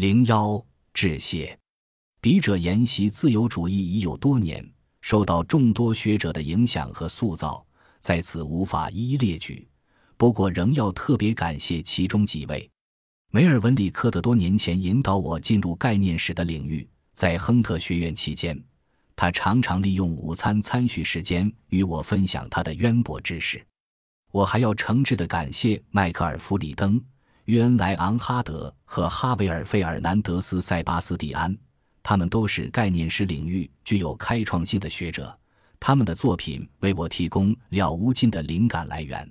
零幺致谢。笔者研习自由主义已有多年，受到众多学者的影响和塑造，在此无法一一列举。不过，仍要特别感谢其中几位。梅尔文·里克的多年前引导我进入概念史的领域，在亨特学院期间，他常常利用午餐餐叙时间与我分享他的渊博知识。我还要诚挚地感谢迈克尔·弗里登、约恩·莱昂哈德和哈维尔·费尔南德斯·塞巴斯蒂安，他们都是概念史领域具有开创性的学者，他们的作品为我提供了无尽的灵感来源。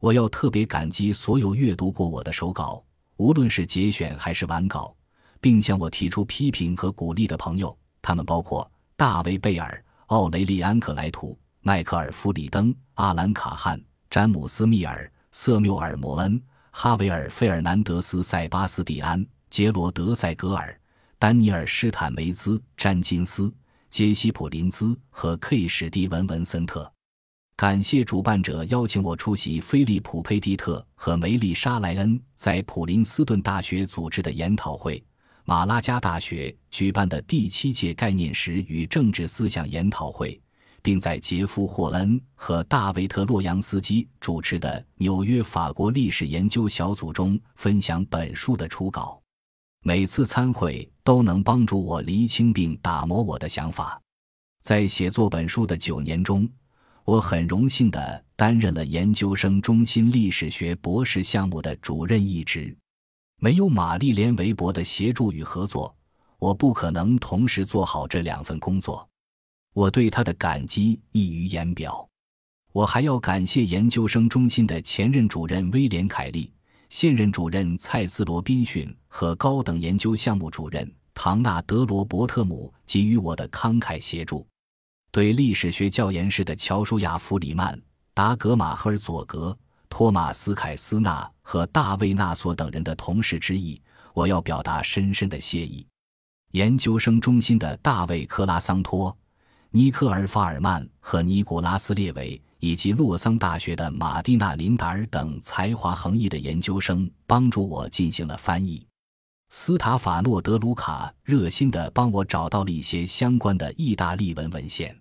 我要特别感激所有阅读过我的手稿，无论是节选还是完稿，并向我提出批评和鼓励的朋友。他们包括大卫·贝尔、奥雷利安·克莱图、迈克尔·弗里登、阿兰·卡汉、詹姆斯·密尔、瑟缪尔·摩恩、哈维尔·费尔南德斯·塞巴斯蒂安、杰罗德·塞格尔、丹尼尔·施坦梅兹、詹金斯、杰西·普林兹和 K 史蒂文·文森特。感谢主办者邀请我出席菲利普·佩蒂特和梅丽莎·莱恩在普林斯顿大学组织的研讨会，马拉加大学举办的第七届概念史与政治思想研讨会，并在杰夫·霍恩和大卫·特洛扬斯基主持的纽约法国历史研究小组中分享本书的初稿。每次参会都能帮助我厘清并打磨我的想法。在写作本书的九年中。我很荣幸地担任了研究生中心历史学博士项目的主任一职。没有玛丽莲·韦伯的协助与合作，我不可能同时做好这两份工作。我对他的感激溢于言表。我还要感谢研究生中心的前任主任威廉·凯利、现任主任蔡斯·罗宾逊和高等研究项目主任唐纳德·罗伯特姆给予我的慷慨协助。对历史学教研室的乔舒亚·弗里曼、达格马·赫尔佐格、托马斯·凯斯纳和大卫·纳索等人的同事之意，我要表达深深的谢意。研究生中心的大卫·克拉桑托、尼克尔·法尔曼和尼古拉斯·列维，以及洛桑大学的马蒂娜·林达尔等才华横溢的研究生，帮助我进行了翻译。斯塔法诺·德卢卡热心地帮我找到了一些相关的意大利文文献。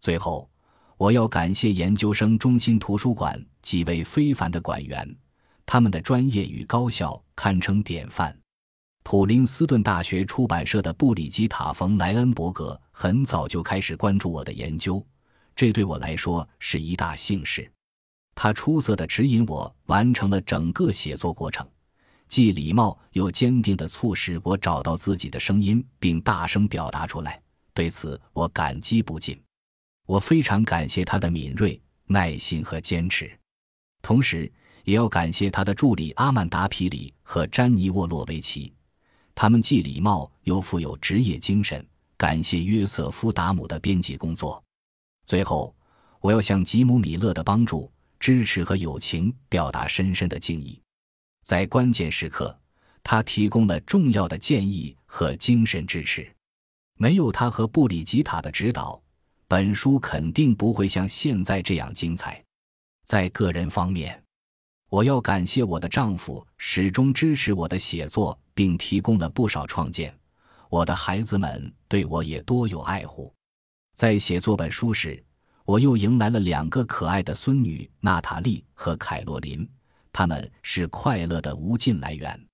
最后，我要感谢研究生中心图书馆几位非凡的馆员，他们的专业与高效堪称典范。普林斯顿大学出版社的布里吉塔·冯·莱恩伯格很早就开始关注我的研究，这对我来说是一大幸事。他出色地指引我完成了整个写作过程，既礼貌又坚定地促使我找到自己的声音并大声表达出来。对此，我感激不尽。我非常感谢他的敏锐、耐心和坚持，同时也要感谢他的助理阿曼达·皮里和詹妮沃洛维奇，他们既礼貌又富有职业精神。感谢约瑟夫·达姆的编辑工作。最后，我要向吉姆·米勒的帮助、支持和友情表达深深的敬意。在关键时刻，他提供了重要的建议和精神支持。没有他和布里吉塔的指导。本书肯定不会像现在这样精彩。在个人方面，我要感谢我的丈夫，始终支持我的写作，并提供了不少创建。我的孩子们对我也多有爱护。在写作本书时，我又迎来了两个可爱的孙女娜塔莉和凯洛琳，他们是快乐的无尽来源。